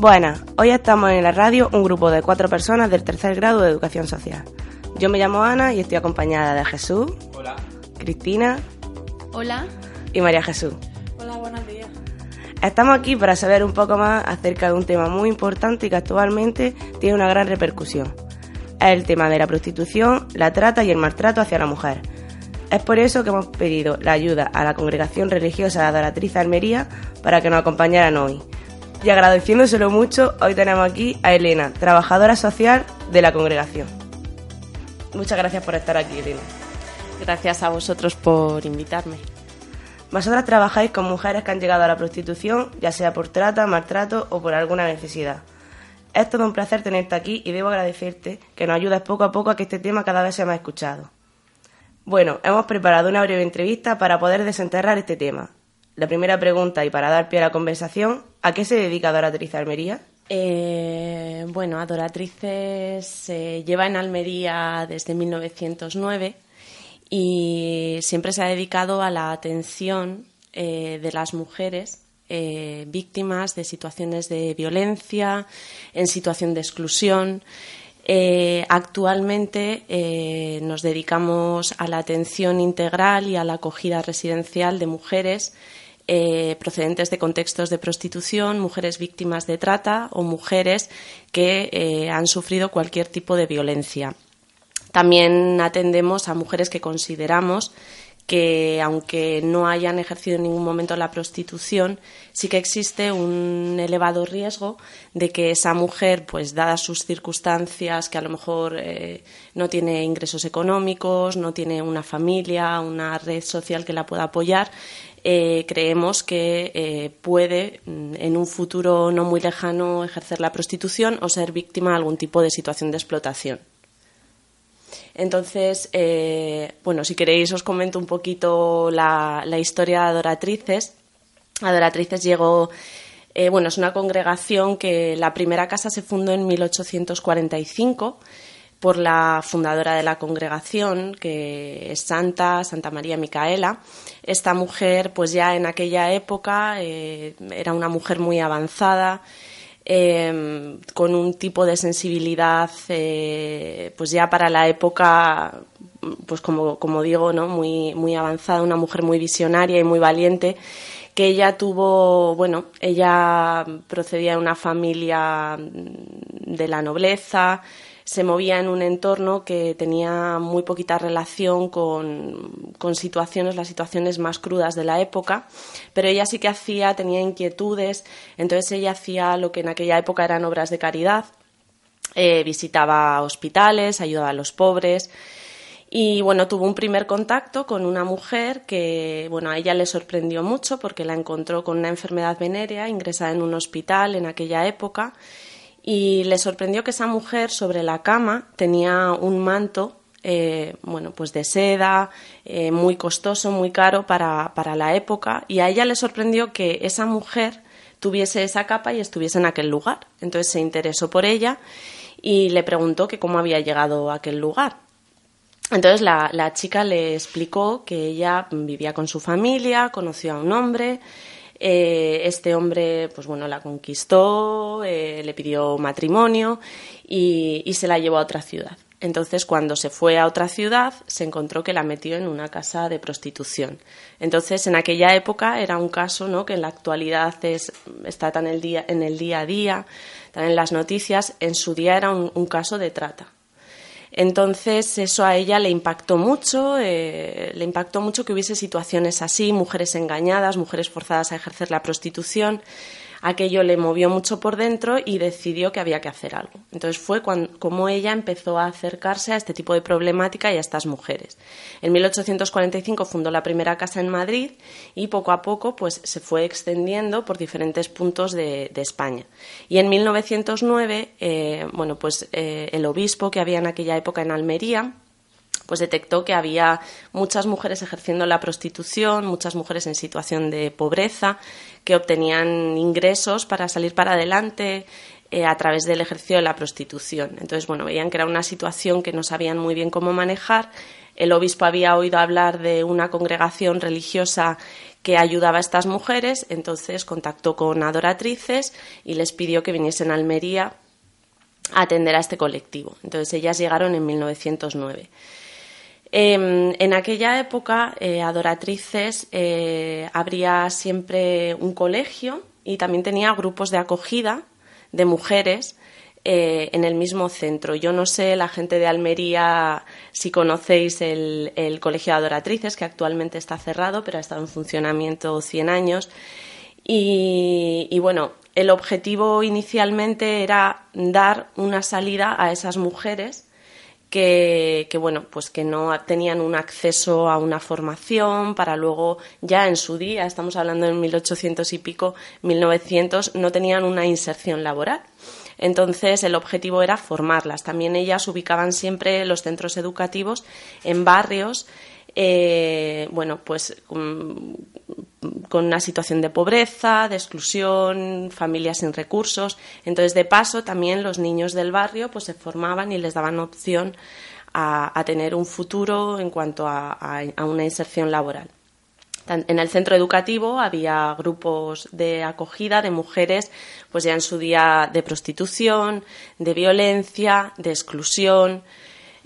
Buenas, hoy estamos en la radio un grupo de cuatro personas del tercer grado de Educación Social. Yo me llamo Ana y estoy acompañada de Jesús. Hola. Cristina. Hola. Y María Jesús. Hola, buenos días. Estamos aquí para saber un poco más acerca de un tema muy importante y que actualmente tiene una gran repercusión. Es el tema de la prostitución, la trata y el maltrato hacia la mujer. Es por eso que hemos pedido la ayuda a la congregación religiosa de Adoratriz Almería para que nos acompañaran hoy y agradeciéndoselo mucho, hoy tenemos aquí a Elena, trabajadora social de la congregación. Muchas gracias por estar aquí, Elena. Gracias a vosotros por invitarme. Vosotras trabajáis con mujeres que han llegado a la prostitución, ya sea por trata, maltrato o por alguna necesidad. Es todo un placer tenerte aquí y debo agradecerte que nos ayudes poco a poco a que este tema cada vez sea más escuchado. Bueno, hemos preparado una breve entrevista para poder desenterrar este tema, la primera pregunta, y para dar pie a la conversación, ¿a qué se dedica Adoratriz Almería? Eh, bueno, Adoratrices se lleva en Almería desde 1909 y siempre se ha dedicado a la atención eh, de las mujeres eh, víctimas de situaciones de violencia, en situación de exclusión. actualmente nos dedicamos a la atención integral y a la acogida residencial de mujeres eh, procedentes de contextos de prostitución, mujeres víctimas de trata o mujeres que eh, han sufrido cualquier tipo de violencia. También atendemos a mujeres que consideramos que aunque no hayan ejercido en ningún momento la prostitución, sí que existe un elevado riesgo de que esa mujer, pues dadas sus circunstancias, que a lo mejor eh, no tiene ingresos económicos, no tiene una familia, una red social que la pueda apoyar, eh, creemos que eh, puede mm, en un futuro no muy lejano ejercer la prostitución o ser víctima de algún tipo de situación de explotación. Entonces, eh, bueno, si queréis os comento un poquito la, la historia de Adoratrices. Adoratrices llegó, bueno, es una congregación que la primera casa se fundó en 1845 por la fundadora de la congregación, que es Santa, Santa María Micaela. Esta mujer, pues ya en aquella época, eh, era una mujer muy avanzada, eh, con un tipo de sensibilidad, eh, pues ya para la época, pues como, como digo, ¿no? muy, muy avanzada, una mujer muy visionaria y muy valiente que ella tuvo, bueno, ella procedía de una familia de la nobleza, se movía en un entorno que tenía muy poquita relación con, situaciones, las situaciones más crudas de la época, pero ella sí que hacía, tenía inquietudes, entonces ella hacía lo que en aquella época eran obras de caridad, eh, visitaba hospitales, ayudaba a los pobres. Y bueno, tuvo un primer contacto con una mujer que, bueno, a ella le sorprendió mucho porque la encontró con una enfermedad venérea, ingresada en un hospital en aquella época, y le sorprendió que esa mujer sobre la cama tenía un manto eh, bueno, pues de seda, eh, muy costoso, muy caro para, para, la época, y a ella le sorprendió que esa mujer tuviese esa capa y estuviese en aquel lugar. Entonces se interesó por ella y le preguntó que cómo había llegado a aquel lugar. Entonces la, la chica le explicó que ella vivía con su familia, conoció a un hombre, eh, este hombre, pues bueno, la conquistó, eh, le pidió matrimonio y, se la llevó a otra ciudad. Entonces, cuando se fue a otra ciudad, se encontró que la metió en una casa de prostitución. Entonces, en aquella época era un caso ¿no? que en la actualidad es, está tan el día, en el día a día, tan en las noticias, en su día era un caso de trata. Entonces eso a ella le impactó mucho, eh, le impactó mucho que hubiese situaciones así, mujeres engañadas, mujeres forzadas a ejercer la prostitución aquello le movió mucho por dentro y decidió que había que hacer algo. Entonces fue cuando, como ella empezó a acercarse a este tipo de problemática y a estas mujeres. En 1845 fundó la primera casa en Madrid y poco a poco pues, se fue extendiendo por diferentes puntos de, España. Y en 1909, eh, bueno, pues, eh, el obispo que había en aquella época en Almería, pues detectó que había muchas mujeres ejerciendo la prostitución, muchas mujeres en situación de pobreza, que obtenían ingresos para salir para adelante eh, a través del ejercicio de la prostitución. Entonces, bueno, veían que era una situación que no sabían muy bien cómo manejar. El obispo había oído hablar de una congregación religiosa que ayudaba a estas mujeres, entonces contactó con adoratrices y les pidió que viniesen a Almería a atender a este colectivo. Entonces ellas llegaron en 1909. Em, en aquella época, eh, Adoratrices eh, habría siempre un colegio y también tenía grupos de acogida de mujeres eh, en el mismo centro. Yo no sé, la gente de Almería, si conocéis el, Colegio de Adoratrices, que actualmente está cerrado, pero ha estado en funcionamiento 100 años. Y, bueno, el objetivo inicialmente era dar una salida a esas mujeres que, bueno, pues que no tenían un acceso a una formación para luego, ya en su día, estamos hablando en 1800 y pico, 1900, no tenían una inserción laboral. Entonces, el objetivo era formarlas. También ellas ubicaban siempre los centros educativos en barrios, eh, bueno, pues con, una situación de pobreza, de exclusión, familias sin recursos. Entonces, de paso, también los niños del barrio pues se formaban y les daban opción a, tener un futuro en cuanto a una inserción laboral. En el centro educativo había grupos de acogida de mujeres, pues ya en su día de prostitución, de violencia, de exclusión,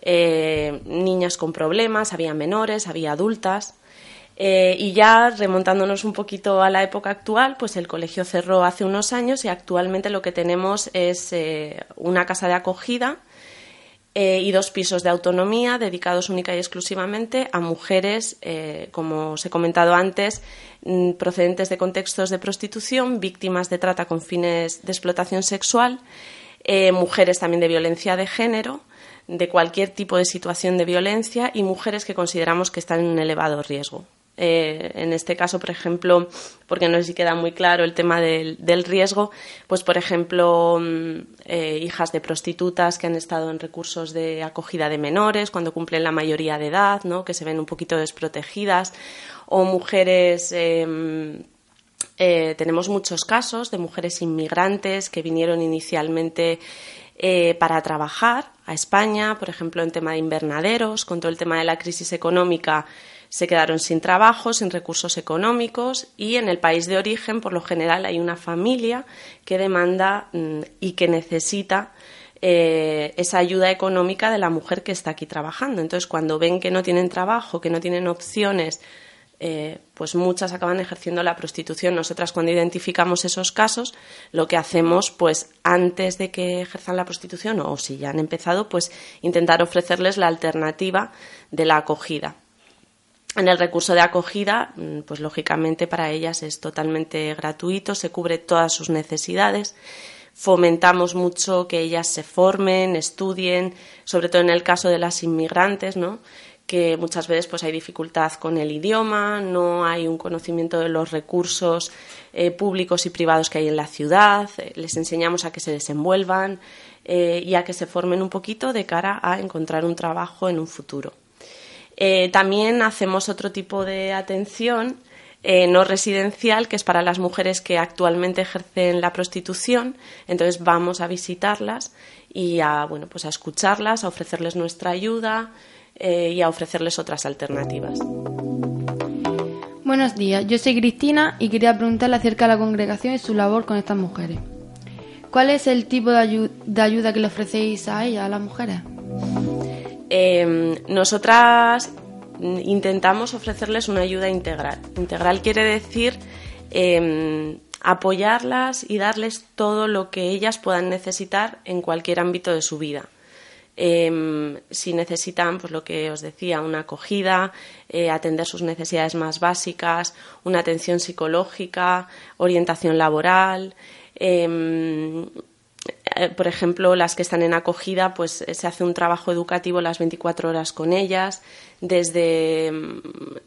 eh, niñas con problemas, había menores, había adultas. Eh, y ya remontándonos un poquito a la época actual, pues el colegio cerró hace unos años y actualmente lo que tenemos es eh, una casa de acogida y dos pisos de autonomía dedicados única y exclusivamente a mujeres, como os he comentado antes, mm, procedentes de contextos de prostitución, víctimas de trata con fines de explotación sexual, mujeres también de violencia de género, de cualquier tipo de situación de violencia y mujeres que consideramos que están en un elevado riesgo. Eh, en este caso, por ejemplo, porque no sé si queda muy claro el tema del, riesgo, pues por ejemplo, mm, eh, hijas de prostitutas que han estado en recursos de acogida de menores cuando cumplen la mayoría de edad, ¿no? que se ven un poquito desprotegidas, o mujeres. Em, eh, tenemos muchos casos de mujeres inmigrantes que vinieron inicialmente para trabajar a España, por ejemplo, en tema de invernaderos, con todo el tema de la crisis económica se quedaron sin trabajo, sin recursos económicos y en el país de origen, por lo general, hay una familia que demanda mm, y que necesita eh, esa ayuda económica de la mujer que está aquí trabajando. Entonces, cuando ven que no tienen trabajo, que no tienen opciones, eh, pues muchas acaban ejerciendo la prostitución. Nosotras cuando identificamos esos casos, lo que hacemos, pues antes de que ejerzan la prostitución o si ya han empezado, pues intentar ofrecerles la alternativa de la acogida. En el recurso de acogida, mm, pues lógicamente para ellas es totalmente gratuito, se cubre todas sus necesidades. Fomentamos mucho que ellas se formen, estudien, sobre todo en el caso de las inmigrantes, ¿no? Que muchas veces pues hay dificultad con el idioma, no hay un conocimiento de los recursos eh, públicos y privados que hay en la ciudad, eh, les enseñamos a que se desenvuelvan eh, y a que se formen un poquito de cara a encontrar un trabajo en un futuro. También hacemos otro tipo de atención no residencial, que es para las mujeres que actualmente ejercen la prostitución. Entonces vamos a visitarlas y a, bueno, pues a escucharlas, a ofrecerles nuestra ayuda eh, y a ofrecerles otras alternativas. Buenos días, yo soy Cristina y quería preguntarle acerca de la congregación y su labor con estas mujeres. ¿Cuál es el tipo de, de ayuda que le ofrecéis a ellas, a las mujeres? Em, nosotras intentamos ofrecerles una ayuda integral. Integral quiere decir em, apoyarlas y darles todo lo que ellas puedan necesitar en cualquier ámbito de su vida. Em, si necesitan, pues lo que os decía, una acogida, eh, atender sus necesidades más básicas, una atención psicológica, orientación laboral, eh, por ejemplo, las que están en acogida, pues se hace un trabajo educativo las 24 horas con ellas. Desde, mm,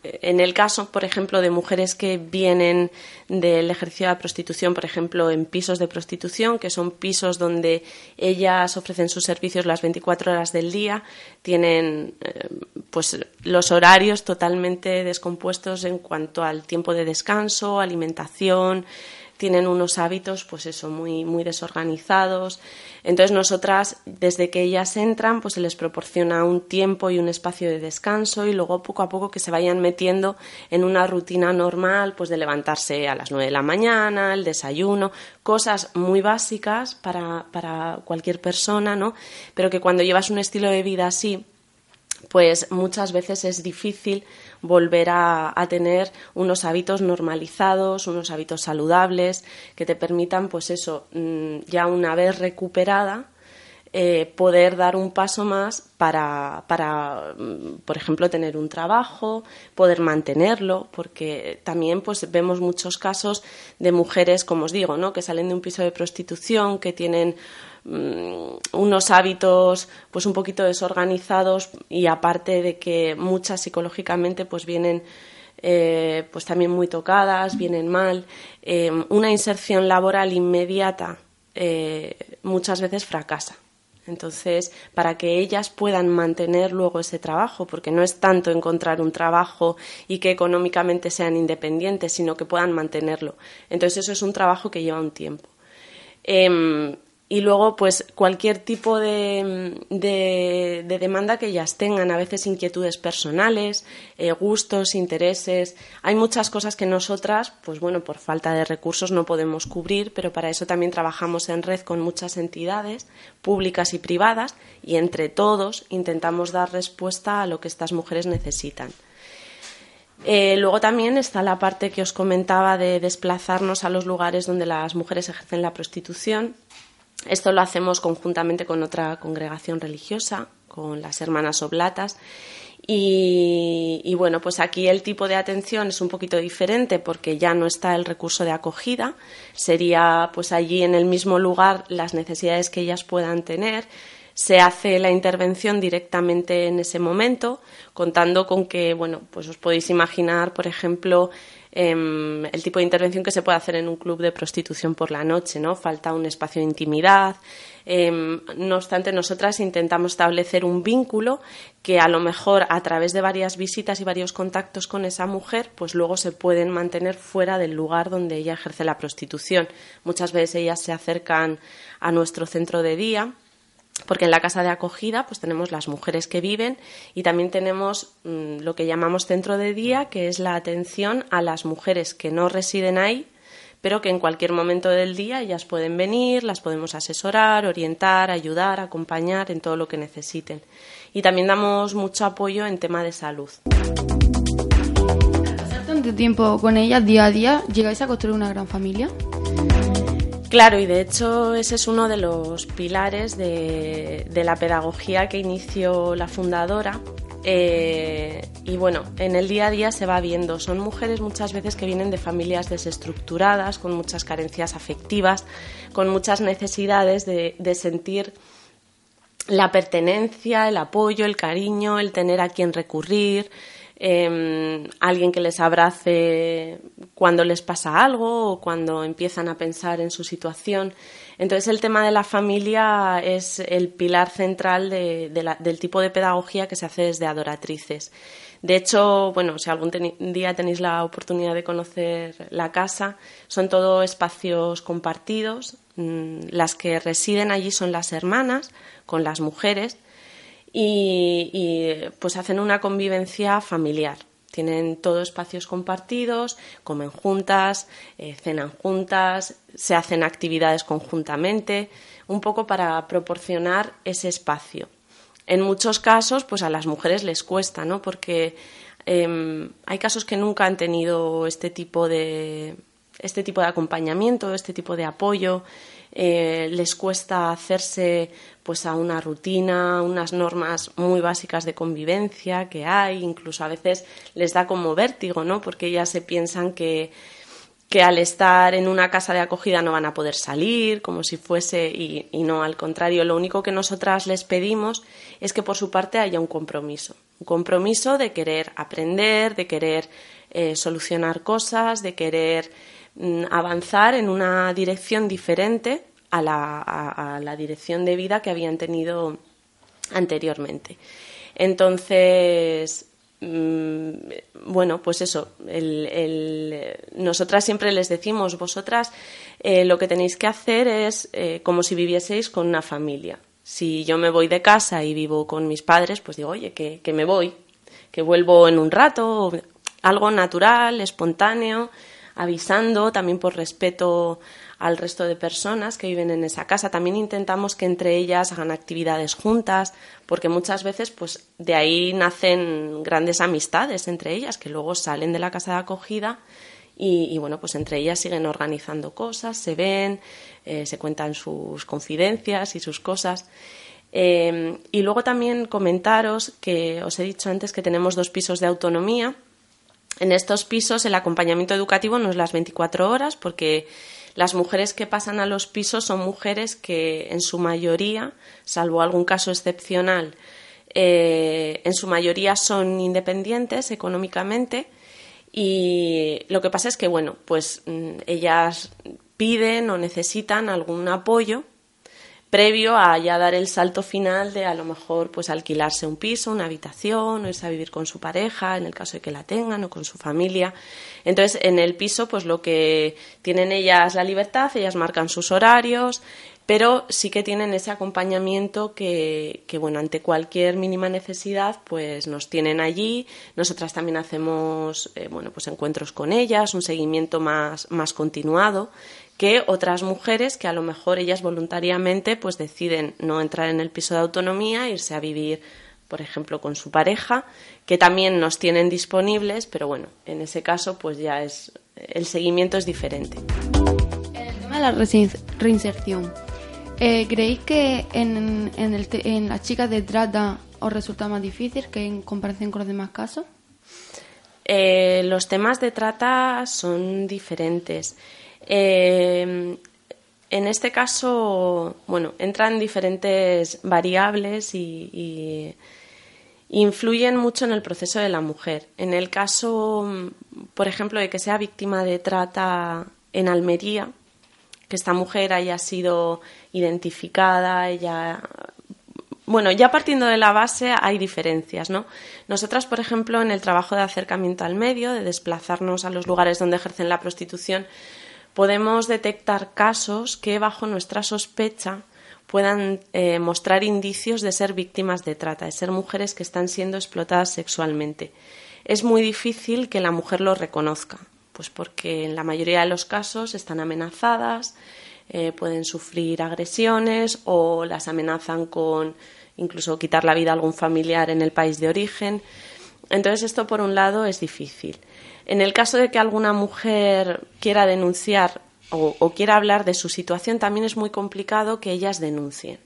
en el caso, por ejemplo, de mujeres que vienen del ejercicio de la prostitución, por ejemplo, en pisos de prostitución, que son pisos donde ellas ofrecen sus servicios las 24 horas del día, tienen eh, pues los horarios totalmente descompuestos en cuanto al tiempo de descanso, alimentación, tienen unos hábitos, pues eso, muy, muy desorganizados. Entonces nosotras, desde que ellas entran, pues se les proporciona un tiempo y un espacio de descanso y luego poco a poco que se vayan metiendo en una rutina normal, pues de levantarse a las nueve de la mañana, el desayuno, cosas muy básicas para, para cualquier persona, ¿no? Pero que cuando llevas un estilo de vida así, pues muchas veces es difícil volver a, tener unos hábitos normalizados, unos hábitos saludables que te permitan, pues eso, mm, ya una vez recuperada, eh, poder dar un paso más para, para, mm, por ejemplo, tener un trabajo, poder mantenerlo, porque también pues vemos muchos casos de mujeres, como os digo, ¿no? que salen de un piso de prostitución, que tienen unos hábitos pues un poquito desorganizados y aparte de que muchas psicológicamente pues vienen eh, pues también muy tocadas, vienen mal, eh, una inserción laboral inmediata eh, muchas veces fracasa. Entonces, para que ellas puedan mantener luego ese trabajo, porque no es tanto encontrar un trabajo y que económicamente sean independientes, sino que puedan mantenerlo. Entonces, eso es un trabajo que lleva un tiempo. Em, y luego pues cualquier tipo de, de, demanda que ellas tengan, a veces inquietudes personales, eh, gustos, intereses. Hay muchas cosas que nosotras, pues bueno, por falta de recursos no podemos cubrir, pero para eso también trabajamos en red con muchas entidades públicas y privadas y entre todos intentamos dar respuesta a lo que estas mujeres necesitan. Eh, luego también está la parte que os comentaba de desplazarnos a los lugares donde las mujeres ejercen la prostitución esto lo hacemos conjuntamente con otra congregación religiosa, con las hermanas oblatas. Y, bueno, pues aquí el tipo de atención es un poquito diferente porque ya no está el recurso de acogida, sería pues allí en el mismo lugar las necesidades que ellas puedan tener. Se hace la intervención directamente en ese momento, contando con que, bueno, pues os podéis imaginar, por ejemplo, Em, el tipo de intervención que se puede hacer en un club de prostitución por la noche, ¿no? Falta un espacio de intimidad. Em, no obstante, nosotras intentamos establecer un vínculo que a lo mejor a través de varias visitas y varios contactos con esa mujer, pues luego se pueden mantener fuera del lugar donde ella ejerce la prostitución. Muchas veces ellas se acercan a nuestro centro de día porque en la casa de acogida pues tenemos las mujeres que viven y también tenemos mm, lo que llamamos centro de día, que es la atención a las mujeres que no residen ahí, pero que en cualquier momento del día ellas pueden venir, las podemos asesorar, orientar, ayudar, acompañar en todo lo que necesiten. Y también damos mucho apoyo en tema de salud. Pasar tanto tiempo con ellas día a día, ¿llegáis a construir una gran familia? Claro, y de hecho ese es uno de los pilares de, la pedagogía que inició la fundadora. Eh, y bueno, en el día a día se va viendo. Son mujeres muchas veces que vienen de familias desestructuradas, con muchas carencias afectivas, con muchas necesidades de, de sentir la pertenencia, el apoyo, el cariño, el tener a quien recurrir, Em, alguien que les abrace cuando les pasa algo o cuando empiezan a pensar en su situación. Entonces el tema de la familia es el pilar central del tipo de pedagogía que se hace desde adoratrices. De hecho, bueno, si algún día tenéis la oportunidad de conocer la casa, son todo espacios compartidos. Mm, las que residen allí son las hermanas con las mujeres y, pues hacen una convivencia familiar. Tienen todos espacios compartidos, comen juntas, eh, cenan juntas, se hacen actividades conjuntamente, un poco para proporcionar ese espacio. En muchos casos, pues a las mujeres les cuesta, ¿no? Porque em, hay casos que nunca han tenido este tipo de este tipo de acompañamiento, este tipo de apoyo. Eh, les cuesta hacerse pues a una rutina, unas normas muy básicas de convivencia que hay, incluso a veces les da como vértigo, ¿no? Porque ellas se piensan que, que al estar en una casa de acogida no van a poder salir, como si fuese, y, no, al contrario, lo único que nosotras les pedimos es que por su parte haya un compromiso, un compromiso de querer aprender, de querer eh, solucionar cosas, de querer avanzar en una dirección diferente a la, dirección de vida que habían tenido anteriormente. Entonces, mm, bueno, pues eso, nosotras siempre les decimos, vosotras eh, lo que tenéis que hacer es eh, como si vivieseis con una familia. Si yo me voy de casa y vivo con mis padres, pues digo, oye, que me voy, que vuelvo en un rato, algo natural, espontáneo, avisando, también por respeto al resto de personas que viven en esa casa. También intentamos que entre ellas hagan actividades juntas, porque muchas veces pues de ahí nacen grandes amistades entre ellas que luego salen de la casa de acogida y, bueno, pues entre ellas siguen organizando cosas, se ven, eh, se cuentan sus confidencias y sus cosas. Eh, y luego también comentaros que os he dicho antes que tenemos dos pisos de autonomía. En estos pisos el acompañamiento educativo no es las 24 horas porque las mujeres que pasan a los pisos son mujeres que en su mayoría, salvo algún caso excepcional, eh, en su mayoría son independientes económicamente y lo que pasa es que, bueno, pues mm, ellas piden o necesitan algún apoyo previo a ya dar el salto final de a lo mejor pues alquilarse un piso, una habitación, o irse a vivir con su pareja, en el caso de que la tengan, o con su familia. Entonces, en el piso, pues lo que tienen ellas la libertad, ellas marcan sus horarios, pero sí que tienen ese acompañamiento que, que, bueno, ante cualquier mínima necesidad, pues nos tienen allí. Nosotras también hacemos, eh, bueno, pues encuentros con ellas, un seguimiento más, más continuado que otras mujeres que a lo mejor ellas voluntariamente pues deciden no entrar en el piso de autonomía, irse a vivir, por ejemplo, con su pareja, que también nos tienen disponibles, pero bueno, en ese caso pues ya es el seguimiento es diferente. En el tema de la reinserción, eh, ¿creéis que en, en, las chicas de trata os resulta más difícil que en comparación con los demás casos? Eh, los temas de trata son diferentes. Eh, en este caso, bueno, entran diferentes variables y, influyen mucho en el proceso de la mujer. En el caso, por ejemplo, de que sea víctima de trata en Almería, que esta mujer haya sido identificada, ella bueno, ya partiendo de la base hay diferencias, ¿no? Nosotras, por ejemplo, en el trabajo de acercamiento al medio, de desplazarnos a los lugares donde ejercen la prostitución, podemos detectar casos que bajo nuestra sospecha puedan eh, mostrar indicios de ser víctimas de trata, de ser mujeres que están siendo explotadas sexualmente. Es muy difícil que la mujer lo reconozca, pues porque en la mayoría de los casos están amenazadas, eh, pueden sufrir agresiones o las amenazan con incluso quitar la vida a algún familiar en el país de origen. Entonces esto por un lado es difícil. En el caso de que alguna mujer quiera denunciar o, quiera hablar de su situación, también es muy complicado que ellas denuncien.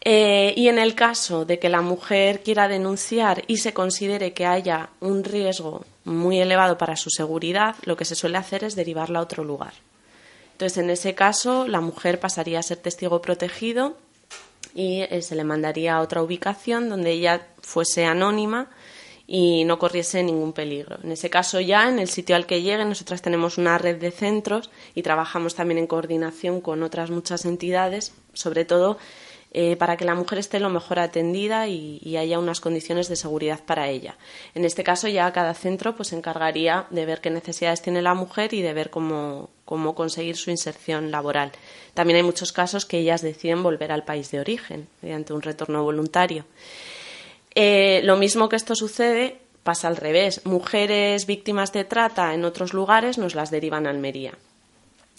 Eh, y en el caso de que la mujer quiera denunciar y se considere que haya un riesgo muy elevado para su seguridad, lo que se suele hacer es derivarla a otro lugar. Entonces, en ese caso, la mujer pasaría a ser testigo protegido y eh, se le mandaría a otra ubicación donde ella fuese anónima y no corriese ningún peligro. En ese caso ya, en el sitio al que llegue, nosotras tenemos una red de centros y trabajamos también en coordinación con otras muchas entidades, sobre todo eh, para que la mujer esté lo mejor atendida y, haya unas condiciones de seguridad para ella. En este caso ya cada centro pues se encargaría de ver qué necesidades tiene la mujer y de ver cómo, cómo conseguir su inserción laboral. También hay muchos casos que ellas deciden volver al país de origen mediante un retorno voluntario. Eh, lo mismo que esto sucede pasa al revés. Mujeres víctimas de trata en otros lugares nos las derivan a Almería.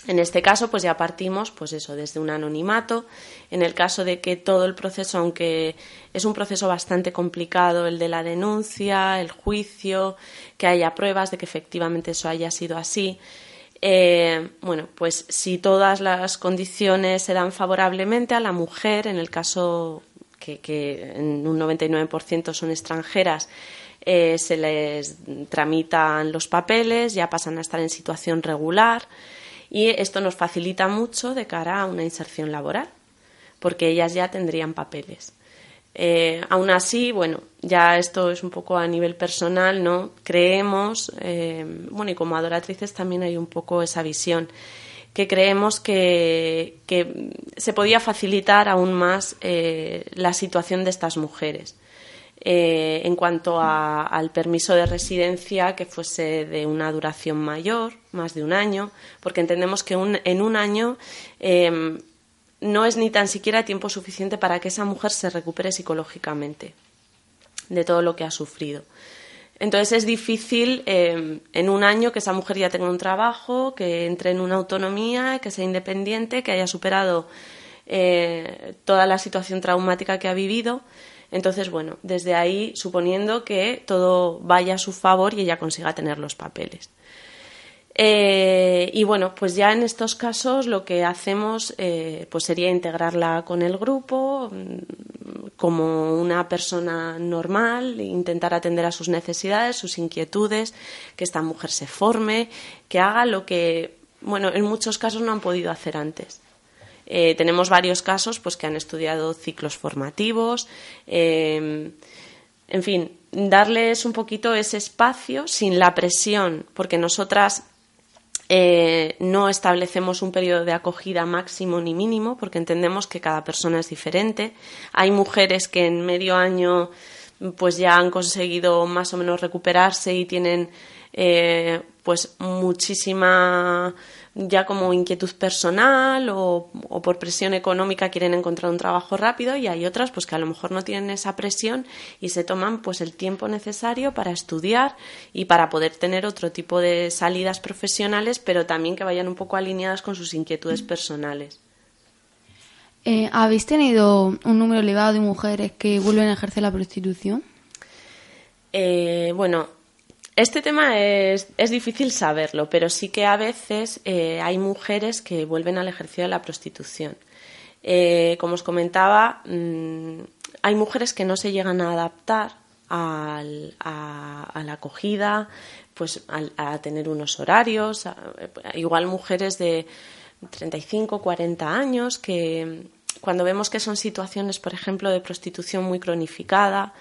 En este caso, pues ya partimos, pues eso, desde un anonimato. En el caso de que todo el proceso, aunque es un proceso bastante complicado, el de la denuncia, el juicio, que haya pruebas de que efectivamente eso haya sido así, eh, bueno, pues si todas las condiciones se dan favorablemente a la mujer, en el caso que, en un 99% son extranjeras, eh, se les tramitan los papeles, ya pasan a estar en situación regular y esto nos facilita mucho de cara a una inserción laboral, porque ellas ya tendrían papeles. Eh, aún así, bueno, ya esto es un poco a nivel personal, ¿no? Creemos, eh, bueno, y como adoratrices también hay un poco esa visión que creemos que, se podía facilitar aún más eh, la situación de estas mujeres. Eh, en cuanto al permiso de residencia, que fuese de una duración mayor, más de un año, porque entendemos que en un año em, no es ni tan siquiera tiempo suficiente para que esa mujer se recupere psicológicamente de todo lo que ha sufrido. Entonces es difícil em, en un año que esa mujer ya tenga un trabajo, que entre en una autonomía, que sea independiente, que haya superado eh, toda la situación traumática que ha vivido. Entonces, bueno, desde ahí, suponiendo que todo vaya a su favor y ella consiga tener los papeles. Eh, y bueno, pues ya en estos casos lo que hacemos eh, pues sería integrarla con el grupo como una persona normal, intentar atender a sus necesidades, sus inquietudes, que esta mujer se forme, que haga lo que, bueno, en muchos casos no han podido hacer antes. Eh, tenemos varios casos pues, que han estudiado ciclos formativos. en fin, darles un poquito ese espacio sin la presión, porque nosotras eh, no establecemos un periodo de acogida máximo ni mínimo porque entendemos que cada persona es diferente. Hay mujeres que en medio año pues ya han conseguido más o menos recuperarse y tienen eh, pues muchísima ya como inquietud personal o, por presión económica quieren encontrar un trabajo rápido y hay otras pues que a lo mejor no tienen esa presión y se toman pues el tiempo necesario para estudiar y para poder tener otro tipo de salidas profesionales pero también que vayan un poco alineadas con sus inquietudes personales. Eh, ¿Habéis tenido un número elevado de mujeres que vuelven a ejercer la prostitución? Eh, bueno, este tema es, difícil saberlo, pero sí que a veces eh, hay mujeres que vuelven al ejercicio de la prostitución. Eh, como os comentaba, mm, hay mujeres que no se llegan a adaptar a, la acogida, pues a, tener unos horarios, igual mujeres de 35, 40 años que cuando vemos que son situaciones, por ejemplo, de prostitución muy cronificada,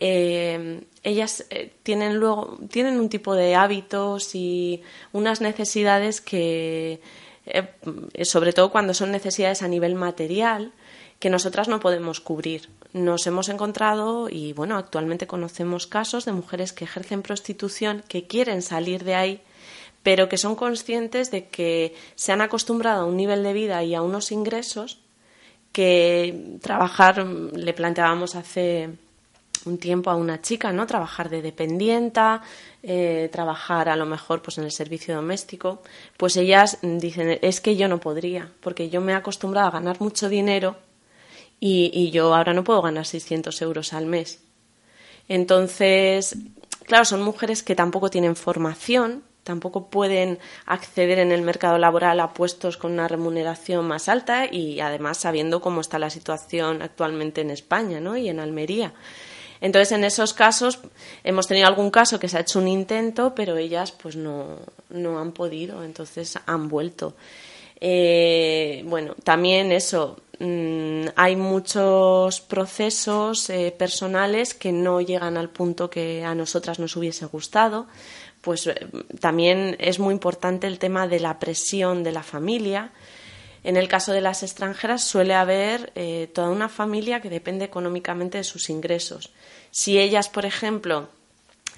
eh, ellas eh, tienen luego tienen un tipo de hábitos y unas necesidades que eh, sobre todo cuando son necesidades a nivel material que nosotras no podemos cubrir. Nos hemos encontrado y bueno, actualmente conocemos casos de mujeres que ejercen prostitución que quieren salir de ahí pero que son conscientes de que se han acostumbrado a un nivel de vida y a unos ingresos que trabajar le planteábamos hace un tiempo a una chica, ¿no? Trabajar de dependienta, eh, trabajar a lo mejor pues en el servicio doméstico, pues ellas dicen es que yo no podría, porque yo me he acostumbrado a ganar mucho dinero y, y yo ahora no puedo ganar 600 euros al mes. Entonces, claro, son mujeres que tampoco tienen formación, tampoco pueden acceder en el mercado laboral a puestos con una remuneración más alta y además sabiendo cómo está la situación actualmente en España ¿no? y en Almería. Entonces, en esos casos, hemos tenido algún caso que se ha hecho un intento, pero ellas pues no, no han podido, entonces han vuelto. Eh, bueno, también eso, mm, hay muchos procesos eh, personales que no llegan al punto que a nosotras nos hubiese gustado. Pues eh, también es muy importante el tema de la presión de la familia. En el caso de las extranjeras suele haber toda una familia que depende económicamente de sus ingresos. Si ellas, por ejemplo,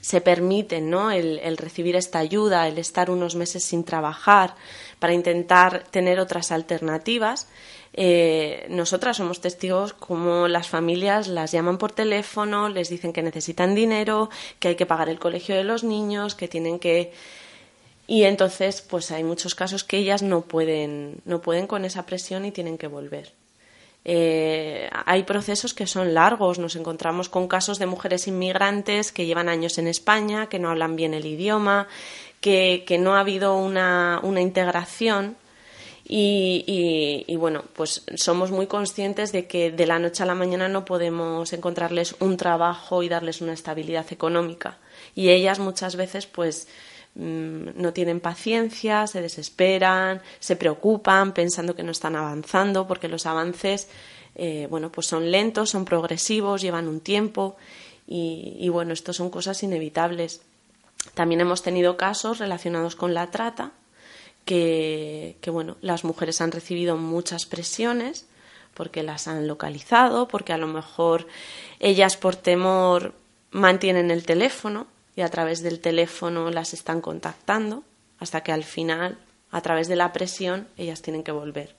se permiten ¿no? el, recibir esta ayuda, el estar unos meses sin trabajar para intentar tener otras alternativas, eh, nosotras somos testigos como las familias las llaman por teléfono, les dicen que necesitan dinero, que hay que pagar el colegio de los niños, que tienen que y entonces pues hay muchos casos que ellas no pueden no pueden con esa presión y tienen que volver. Eh, hay procesos que son largos. Nos encontramos con casos de mujeres inmigrantes que llevan años en España, que no hablan bien el idioma, que, no ha habido una, integración. Y, y, bueno, pues somos muy conscientes de que de la noche a la mañana no podemos encontrarles un trabajo y darles una estabilidad económica. Y ellas muchas veces, pues, Mm, no tienen paciencia, se desesperan, se preocupan pensando que no están avanzando porque los avances eh, bueno, pues son lentos, son progresivos, llevan un tiempo y, bueno, esto son cosas inevitables. También hemos tenido casos relacionados con la trata que, que bueno, las mujeres han recibido muchas presiones porque las han localizado, porque a lo mejor ellas por temor mantienen el teléfono y a través del teléfono las están contactando hasta que al final, a través de la presión, ellas tienen que volver.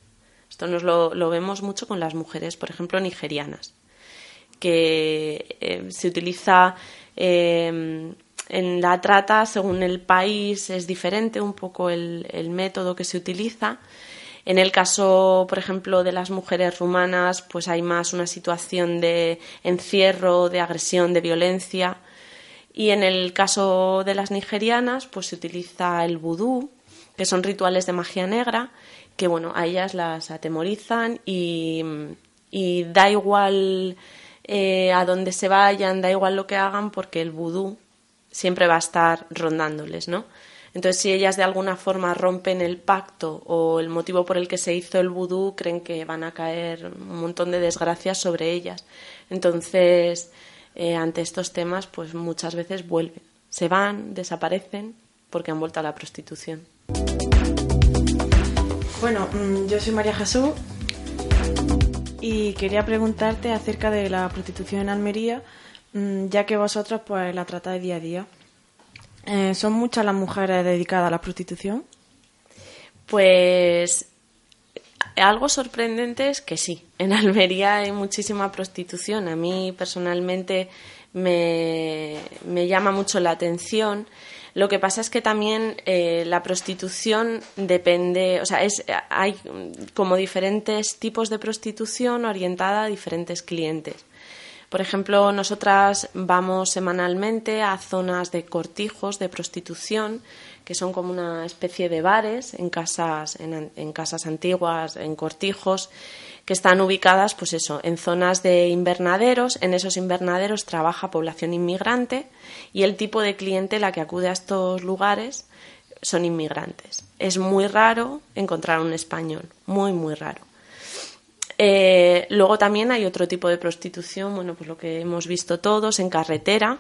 Esto nos lo, vemos mucho con las mujeres, por ejemplo, nigerianas, que eh, se utiliza eh, en la trata, según el país, es diferente un poco el método que se utiliza. En el caso, por ejemplo, de las mujeres rumanas, pues hay más una situación de encierro, de agresión, de violencia. Y en el caso de las nigerianas, pues se utiliza el vudú, que son rituales de magia negra, que bueno, a ellas las atemorizan y, da igual eh, a dónde se vayan, da igual lo que hagan, porque el vudú siempre va a estar rondándoles, ¿no? Entonces, si ellas de alguna forma rompen el pacto o el motivo por el que se hizo el vudú, creen que van a caer un montón de desgracias sobre ellas. Entonces, eh, ante estos temas, pues muchas veces vuelven, se van, desaparecen porque han vuelto a la prostitución. Bueno, mm, yo soy María Jesús y quería preguntarte acerca de la prostitución en Almería, mm, ya que vosotros pues la tratáis día a día. Eh, ¿Son muchas las mujeres dedicadas a la prostitución? Pues algo sorprendente es que sí, en Almería hay muchísima prostitución. A mí personalmente me, llama mucho la atención. Lo que pasa es que también eh, la prostitución depende, o sea, es, hay como diferentes tipos de prostitución orientada a diferentes clientes. Por ejemplo, nosotras vamos semanalmente a zonas de cortijos de prostitución, que son como una especie de bares en casas, en, casas antiguas, en cortijos, que están ubicadas, pues eso, en zonas de invernaderos. En esos invernaderos trabaja población inmigrante y el tipo de cliente la que acude a estos lugares son inmigrantes. Es muy raro encontrar un español, muy, muy raro. Eh, luego también hay otro tipo de prostitución, bueno, pues lo que hemos visto todos en carretera.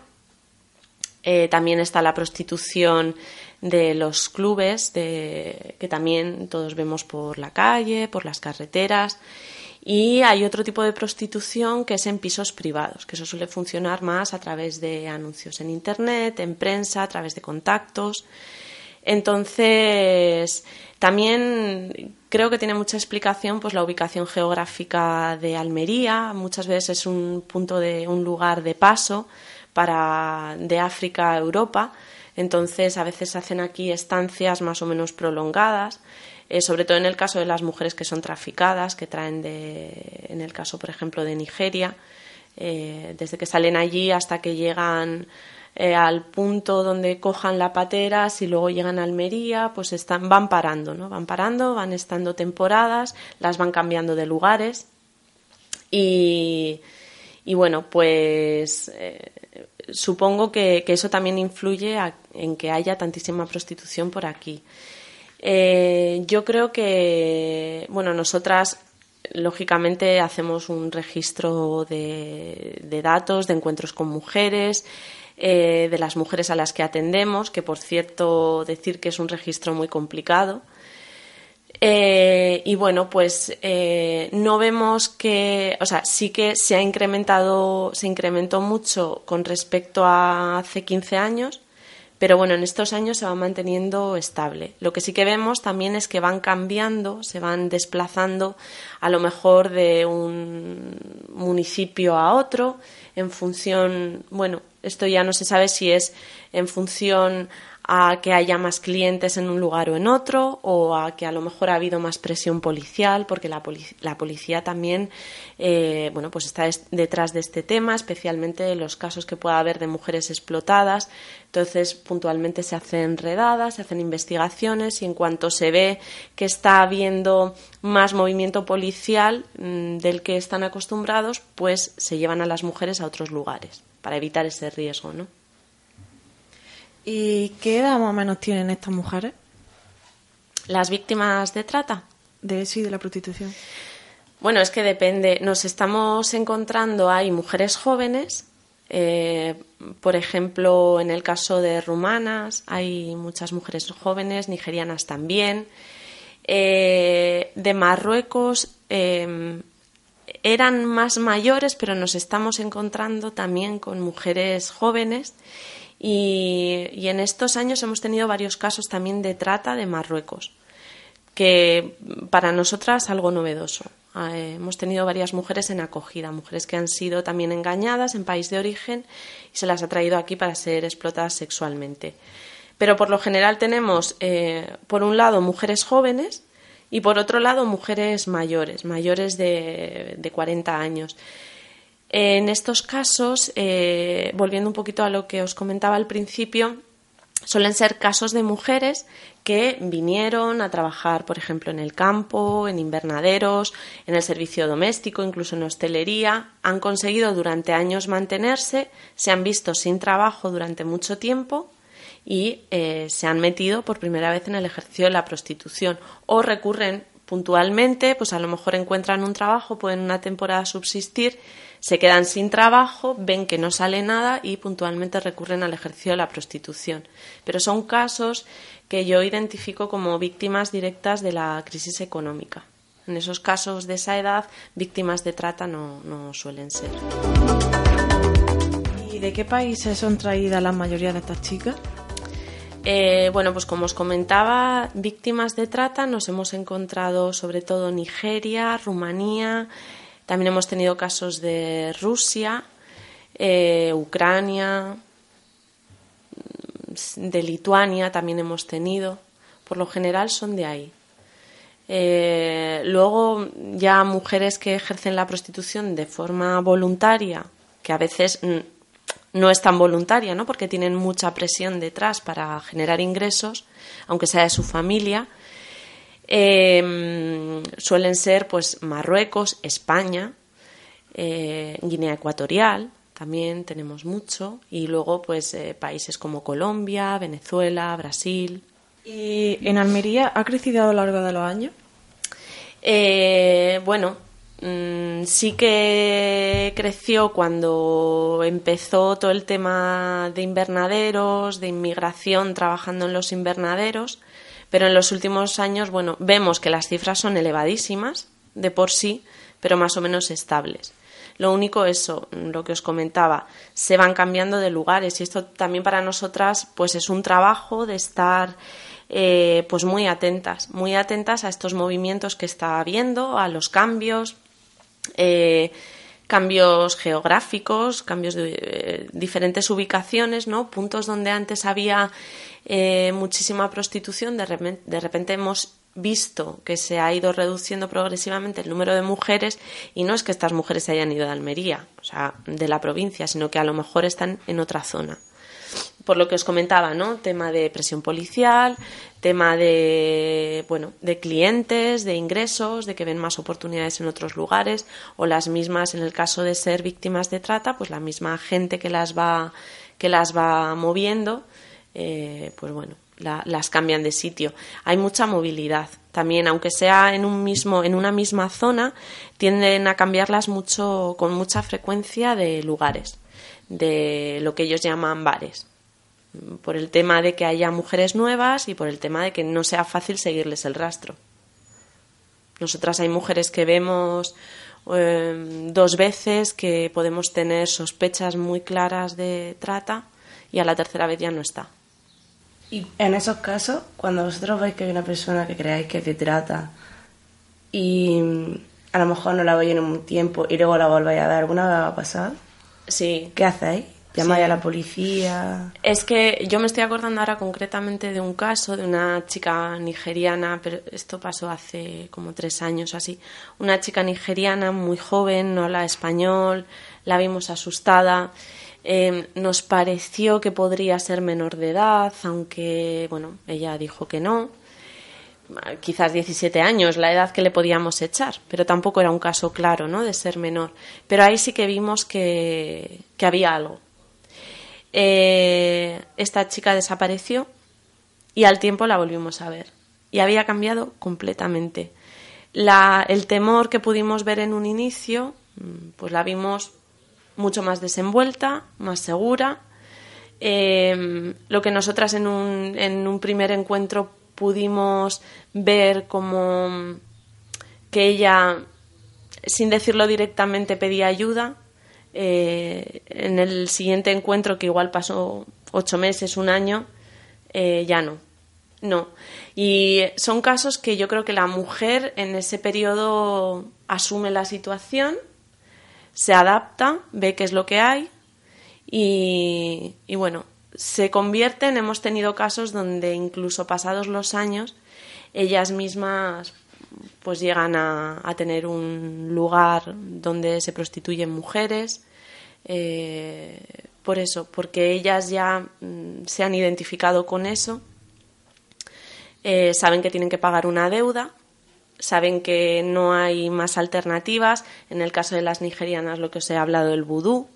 Eh, también está la prostitución de los clubes, que también todos vemos por la calle, por las carreteras. Y hay otro tipo de prostitución que es en pisos privados, que eso suele funcionar más a través de anuncios en Internet, en prensa, a través de contactos. Entonces, también creo que tiene mucha explicación pues la ubicación geográfica de Almería, muchas veces es un punto de un lugar de paso para de África a Europa, entonces a veces hacen aquí estancias más o menos prolongadas. Eh, sobre todo en el caso de las mujeres que son traficadas, que traen de, en el caso, por ejemplo, de Nigeria, eh, desde que salen allí hasta que llegan eh, al punto donde cojan la patera, si luego llegan a Almería, pues están, van parando, ¿no? Van parando, van estando temporadas, las van cambiando de lugares y, bueno, pues supongo que, eso también influye en que haya tantísima prostitución por aquí. Eh, yo creo que, bueno, nosotras lógicamente hacemos un registro de, datos, de encuentros con mujeres, eh, de las mujeres a las que atendemos, que por cierto decir que es un registro muy complicado. Eh, y bueno, pues no vemos que, o sea, sí que se ha incrementado, se incrementó mucho con respecto a hace 15 años, pero bueno, en estos años se va manteniendo estable. Lo que sí que vemos también es que van cambiando, se van desplazando a lo mejor de un municipio a otro en función, bueno, esto ya no se sabe si es en función a que haya más clientes en un lugar o en otro, o a que a lo mejor ha habido más presión policial, porque la, la policía también eh, bueno, pues está detrás de este tema, especialmente los casos que pueda haber de mujeres explotadas. Entonces, puntualmente se hacen redadas, se hacen investigaciones y en cuanto se ve que está habiendo más movimiento policial mm, del que están acostumbrados, pues se llevan a las mujeres a otros lugares para evitar ese riesgo, ¿no? ¿Y qué edad más o menos tienen estas mujeres? ¿Las víctimas de trata? De sí, de la prostitución. Bueno, es que depende. Nos estamos encontrando, hay mujeres jóvenes, eh, por ejemplo, en el caso de rumanas, hay muchas mujeres jóvenes, nigerianas también. Eh, de Marruecos, eh, eran más mayores, pero nos estamos encontrando también con mujeres jóvenes y, en estos años hemos tenido varios casos también de trata de Marruecos, que para nosotras algo novedoso. Eh, hemos tenido varias mujeres en acogida, mujeres que han sido también engañadas en país de origen y se las ha traído aquí para ser explotadas sexualmente. Pero por lo general tenemos, eh, por un lado, mujeres jóvenes y por otro lado, mujeres mayores, mayores de, de 40 años. En estos casos, eh, volviendo un poquito a lo que os comentaba al principio, suelen ser casos de mujeres que vinieron a trabajar, por ejemplo, en el campo, en invernaderos, en el servicio doméstico, incluso en hostelería, han conseguido durante años mantenerse, se han visto sin trabajo durante mucho tiempo y eh, se han metido por primera vez en el ejercicio de la prostitución. O recurren puntualmente, pues a lo mejor encuentran un trabajo, pueden una temporada subsistir, se quedan sin trabajo, ven que no sale nada y puntualmente recurren al ejercicio de la prostitución. Pero son casos que yo identifico como víctimas directas de la crisis económica. En esos casos de esa edad, víctimas de trata no, no suelen ser. ¿Y de qué países son traídas la mayoría de estas chicas? Eh, bueno, pues como os comentaba, víctimas de trata nos hemos encontrado sobre todo Nigeria, Rumanía, también hemos tenido casos de Rusia, eh, Ucrania, de Lituania también hemos tenido. Por lo general son de ahí. Eh, luego ya mujeres que ejercen la prostitución de forma voluntaria, que a veces no es tan voluntaria, ¿no? Porque tienen mucha presión detrás para generar ingresos, aunque sea de su familia. Em, suelen ser, pues, Marruecos, España, eh, Guinea Ecuatorial, también tenemos mucho, y luego, pues, eh, países como Colombia, Venezuela, Brasil. ¿Y en Almería ha crecido a lo largo de los años? Eh, bueno, Mm, sí que creció cuando empezó todo el tema de invernaderos, de inmigración, trabajando en los invernaderos, pero en los últimos años, bueno, vemos que las cifras son elevadísimas de por sí, pero más o menos estables. Lo único eso, lo que os comentaba, se van cambiando de lugares y esto también para nosotras pues es un trabajo de estar eh, pues muy atentas, muy atentas a estos movimientos que está habiendo, a los cambios, eh, cambios geográficos, cambios de eh, diferentes ubicaciones, ¿no? Puntos donde antes había eh, muchísima prostitución, de repente, de repente hemos visto que se ha ido reduciendo progresivamente el número de mujeres y no es que estas mujeres se hayan ido de Almería, o sea, de la provincia, sino que a lo mejor están en otra zona por lo que os comentaba, ¿no? Tema de presión policial, tema de, bueno, de clientes, de ingresos, de que ven más oportunidades en otros lugares o las mismas, en el caso de ser víctimas de trata, pues la misma gente que las va, que las va moviendo, eh, pues bueno, las cambian de sitio. Hay mucha movilidad. También, aunque sea en un mismo, en una misma zona, tienden a cambiarlas mucho, con mucha frecuencia de lugares, de lo que ellos llaman bares por el tema de que haya mujeres nuevas y por el tema de que no sea fácil seguirles el rastro. Nosotras hay mujeres que vemos em, dos veces que podemos tener sospechas muy claras de trata y a la tercera vez ya no está. Y en esos casos, cuando vosotros veis que hay una persona que creáis que te trata y a lo mejor no la veis en un tiempo y luego la volvéis a ver, ¿alguna vez ha pasado? Sí. ¿Qué hacéis? ¿Llamáis a la policía? Es que yo me estoy acordando ahora concretamente de un caso de una chica nigeriana, pero esto pasó hace como tres años así. Una chica nigeriana muy joven, no habla español, la vimos asustada. Em, nos pareció que podría ser menor de edad, aunque, bueno, ella dijo que no. Quizás 17 años, la edad que le podíamos echar, pero tampoco era un caso claro, ¿no? De ser menor. Pero ahí sí que vimos que, que había algo eh, esta chica desapareció y al tiempo la volvimos a ver. Y había cambiado completamente. el temor que pudimos ver en un inicio, mm, pues la vimos mucho más desenvuelta, más segura. Em, lo que nosotras en un, primer encuentro pudimos ver como que ella sin decirlo directamente pedí ayuda. Eh, en el siguiente encuentro, que igual pasó ocho meses, un año, eh, ya no. No. Y son casos que yo creo que la mujer en ese periodo asume la situación, se adapta, ve qué es lo que hay y, y bueno, se convierten, hemos tenido casos donde incluso pasados los años, ellas mismas pues llegan a, tener un lugar donde se prostituyen mujeres. Eh, por eso, porque ellas ya mm, se han identificado con eso, eh, saben que tienen que pagar una deuda, saben que no hay más alternativas. En el caso de las nigerianas, lo que os he hablado del vudú,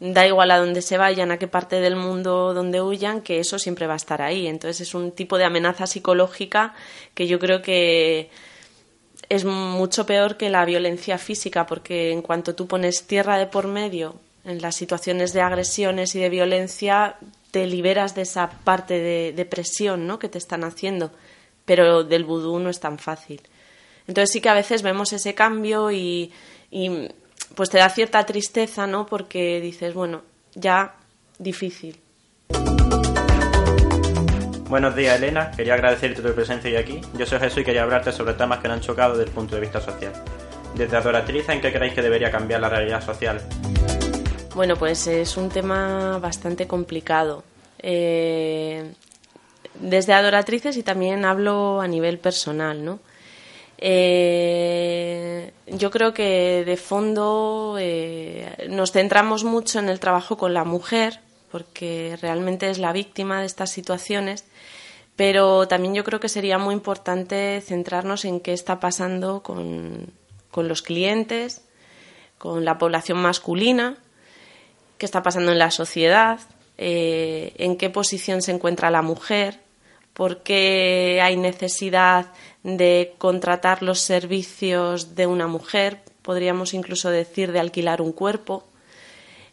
da igual a dónde se vayan, a qué parte del mundo donde huyan, que eso siempre va a estar ahí. Entonces es un tipo de amenaza psicológica que yo creo que es mucho peor que la violencia física, porque en cuanto tú pones tierra de por medio en las situaciones de agresiones y de violencia, te liberas de esa parte de, presión ¿no? que te están haciendo, pero del vudú no es tan fácil. Entonces sí que a veces vemos ese cambio y, y pues te da cierta tristeza, ¿no? Porque dices, bueno, ya difícil. Buenos días, Elena. Quería agradecerte tu presencia hoy aquí. Yo soy Jesús y quería hablarte sobre temas que nos han chocado desde el punto de vista social. Desde Adoratriz, ¿en qué creéis que debería cambiar la realidad social? Bueno, pues es un tema bastante complicado. Eh, desde Adoratrices y también hablo a nivel personal, ¿no? Eh, yo creo que de fondo eh, nos centramos mucho en el trabajo con la mujer, porque realmente es la víctima de estas situaciones pero también yo creo que sería muy importante centrarnos en qué está pasando con, los clientes, con la población masculina, qué está pasando en la sociedad, eh, en qué posición se encuentra la mujer, por qué hay necesidad de contratar los servicios de una mujer, podríamos incluso decir de alquilar un cuerpo.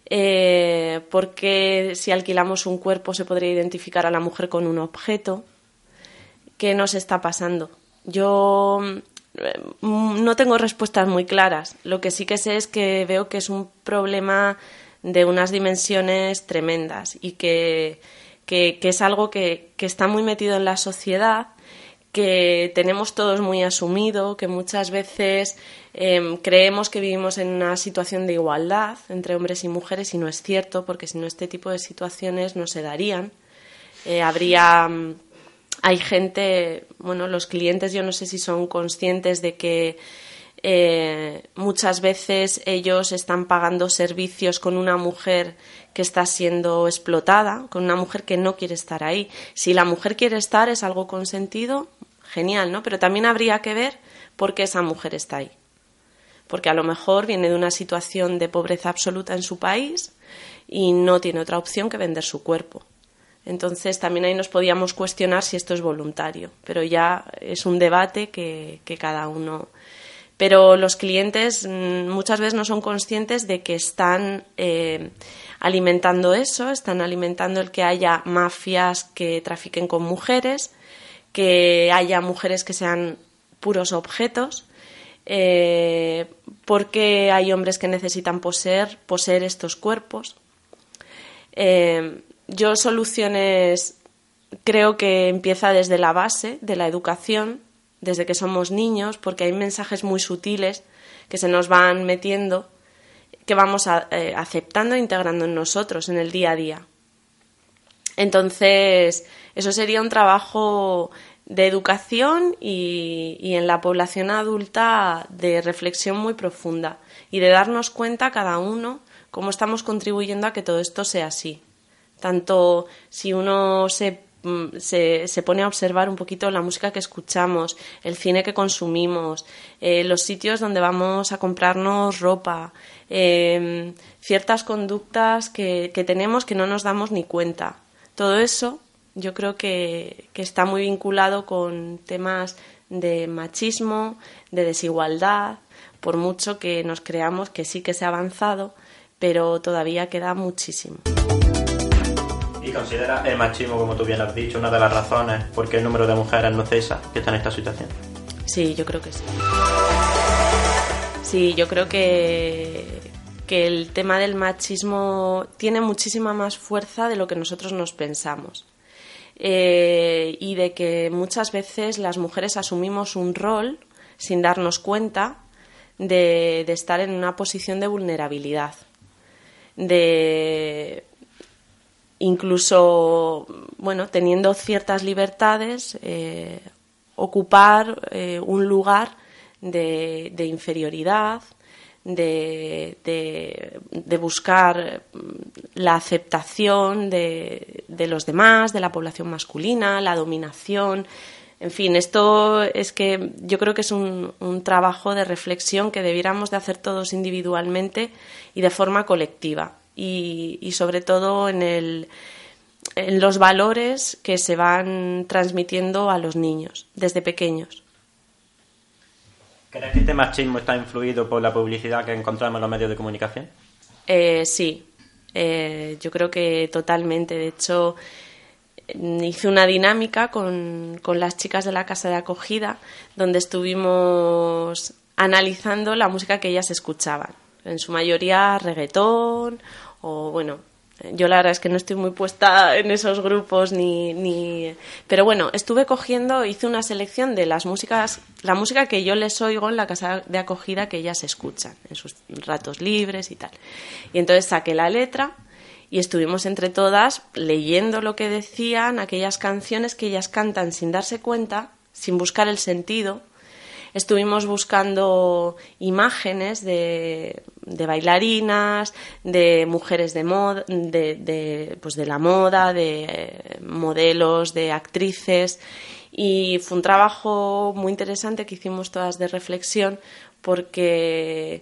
Eh, porque si alquilamos un cuerpo se podría identificar a la mujer con un objeto qué nos está pasando. Yo mm, no tengo respuestas muy claras. Lo que sí que sé es que veo que es un problema de unas dimensiones tremendas y que, es algo que, está muy metido en la sociedad, que tenemos todos muy asumido, que muchas veces em, creemos que vivimos en una situación de igualdad entre hombres y mujeres y no es cierto, porque si no este tipo de situaciones no se darían. Eh, habría mm, hay gente, bueno, los clientes yo no sé si son conscientes de que eh, muchas veces ellos están pagando servicios con una mujer que está siendo explotada, con una mujer que no quiere estar ahí. Si la mujer quiere estar es algo consentido, genial, ¿no? Pero también habría que ver por qué esa mujer está ahí. Porque a lo mejor viene de una situación de pobreza absoluta en su país y no tiene otra opción que vender su cuerpo. Entonces también ahí nos podíamos cuestionar si esto es voluntario, pero ya es un debate que, cada uno. Pero los clientes mm, muchas veces no son conscientes de que están eh, alimentando eso, están alimentando el que haya mafias que trafiquen con mujeres, que haya mujeres que sean puros objetos, eh, porque hay hombres que necesitan poseer, poseer estos cuerpos. Eh, yo soluciones creo que empieza desde la base de la educación, desde que somos niños, porque hay mensajes muy sutiles que se nos van metiendo, que vamos eh, aceptando e integrando en nosotros en el día a día. Entonces, eso sería un trabajo de educación y, en la población adulta de reflexión muy profunda y de darnos cuenta cada uno cómo estamos contribuyendo a que todo esto sea así tanto si uno mm, se, se, pone a observar un poquito la música que escuchamos, el cine que consumimos, eh, los sitios donde vamos a comprarnos ropa, em, ciertas conductas que, tenemos que no nos damos ni cuenta. Todo eso yo creo que, que está muy vinculado con temas de machismo, de desigualdad, por mucho que nos creamos que sí que se ha avanzado, pero todavía queda muchísimo. ¿Y considera el machismo, como tú bien has dicho, una de las razones por qué el número de mujeres no cesa que están en esta situación? Sí, yo creo que sí. Sí, yo creo que, que el tema del machismo tiene muchísima más fuerza de lo que nosotros nos pensamos. Eh, y de que muchas veces las mujeres asumimos un rol sin darnos cuenta de, estar en una posición de vulnerabilidad, de incluso, bueno, teniendo ciertas libertades, eh, ocupar eh, un lugar de, inferioridad, de, de, buscar la aceptación de, los demás, de la población masculina, la dominación. En fin, esto es que yo creo que es un, un trabajo de reflexión que debiéramos de hacer todos individualmente y de forma colectiva. Y, y sobre todo en, el, en los valores que se van transmitiendo a los niños desde pequeños. ¿Crees que este machismo está influido por la publicidad que encontramos en los medios de comunicación? Eh, sí, eh, yo creo que totalmente. De hecho, hice una dinámica con, con las chicas de la casa de acogida donde estuvimos analizando la música que ellas escuchaban. En su mayoría reggaetón o, bueno, yo la verdad es que no estoy muy puesta en esos grupos ni, ni... Pero bueno, estuve cogiendo, hice una selección de las músicas, la música que yo les oigo en la casa de acogida que ellas escuchan, en sus ratos libres y tal. Y entonces saqué la letra y estuvimos entre todas leyendo lo que decían, aquellas canciones que ellas cantan sin darse cuenta, sin buscar el sentido, estuvimos buscando imágenes de, bailarinas, de mujeres de, moda, de, de, pues de la moda, de modelos, de actrices. Y fue un trabajo muy interesante que hicimos todas de reflexión porque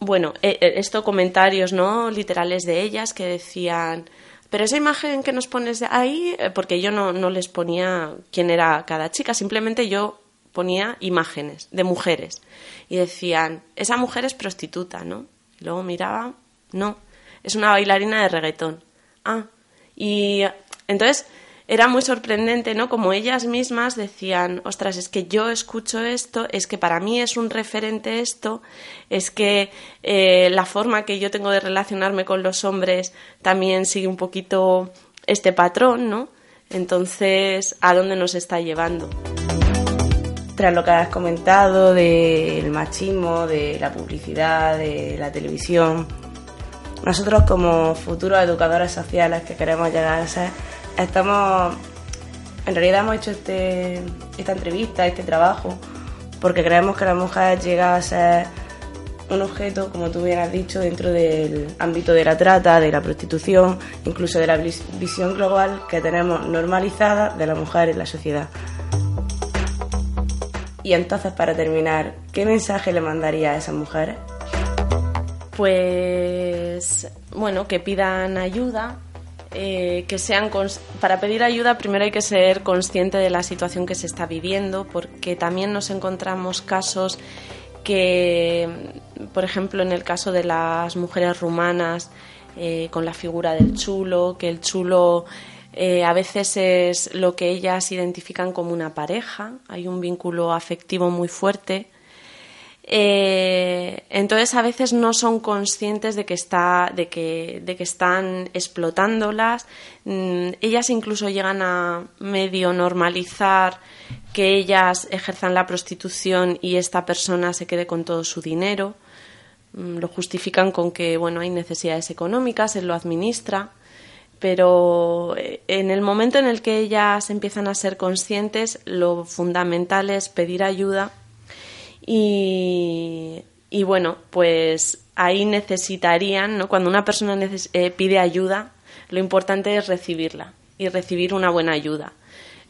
bueno, e, e, esto comentarios no literales de ellas que decían pero esa imagen que nos pones ahí, eh, porque yo no, no les ponía quién era cada chica, simplemente yo ponía imágenes de mujeres y decían, esa mujer es prostituta, ¿no? Y luego miraba, no, es una bailarina de reggaetón. Ah, y entonces era muy sorprendente, ¿no? Como ellas mismas decían, ostras, es que yo escucho esto, es que para mí es un referente esto, es que eh, la forma que yo tengo de relacionarme con los hombres también sigue un poquito este patrón, ¿no? Entonces, ¿a dónde nos está llevando? Tras lo que has comentado del machismo, de la publicidad, de la televisión, nosotros como futuros educadores sociales que queremos llegar a ser, estamos, en realidad hemos hecho este, esta entrevista, este trabajo, porque creemos que la mujer llega a ser un objeto, como tú bien has dicho, dentro del ámbito de la trata, de la prostitución, incluso de la visión global que tenemos normalizada de la mujer en la sociedad. Y entonces, para terminar, ¿qué mensaje le mandaría a esas mujeres? Pues, bueno, que pidan ayuda, eh, que sean para pedir ayuda primero hay que ser consciente de la situación que se está viviendo porque también nos encontramos casos que por ejemplo en el caso de las mujeres rumanas eh, con la figura del chulo que el chulo eh, a veces es lo que ellas identifican como una pareja, hay un vínculo afectivo muy fuerte. Eh, entonces a veces no son conscientes de que, está, de que, de que están explotándolas. Mm, ellas incluso llegan a medio normalizar que ellas ejerzan la prostitución y esta persona se quede con todo su dinero. Mm, lo justifican con que bueno hay necesidades económicas, él lo administra pero eh, en el momento en el que ellas empiezan a ser conscientes, lo fundamental es pedir ayuda y, bueno, pues ahí necesitarían, ¿no? cuando una persona eh, pide ayuda, lo importante es recibirla y recibir una buena ayuda.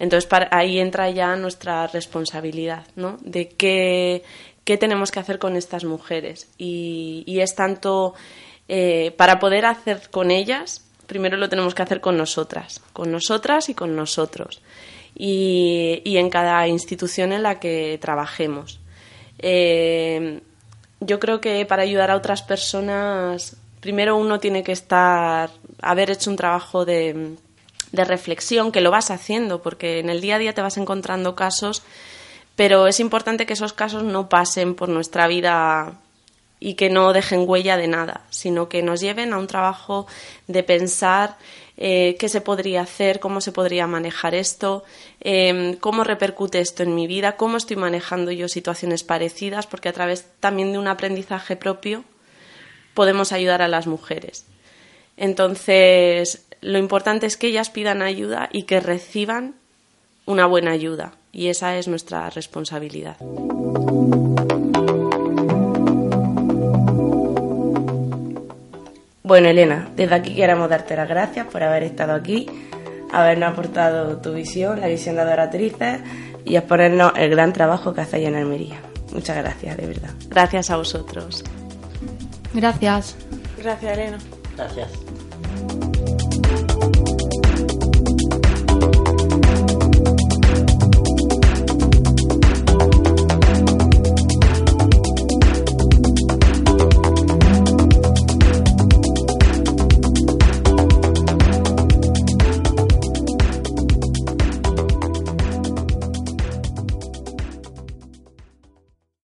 Entonces ahí entra ya nuestra responsabilidad, ¿no? De qué, qué tenemos que hacer con estas mujeres. Y, es tanto eh, para poder hacer con ellas, primero lo tenemos que hacer con nosotras, con nosotras y con nosotros. Y, en cada institución en la que trabajemos. Eh, yo creo que para ayudar a otras personas, primero uno tiene que estar, haber hecho un trabajo de, de reflexión, que lo vas haciendo, porque en el día a día te vas encontrando casos pero es importante que esos casos no pasen por nuestra vida y que no dejen huella de nada, sino que nos lleven a un trabajo de pensar eh, qué se podría hacer, cómo se podría manejar esto, em, cómo repercute esto en mi vida, cómo estoy manejando yo situaciones parecidas, porque a través también de un aprendizaje propio podemos ayudar a las mujeres. Entonces, lo importante es que ellas pidan ayuda y que reciban una buena ayuda, y esa es nuestra responsabilidad. Bueno, Elena, desde aquí queremos darte las gracias por haber estado aquí, habernos aportado tu visión, la visión de adoratrices y exponernos el gran trabajo que hacéis en Almería. Muchas gracias, de verdad. Gracias a vosotros. Gracias. Gracias, Elena. Gracias.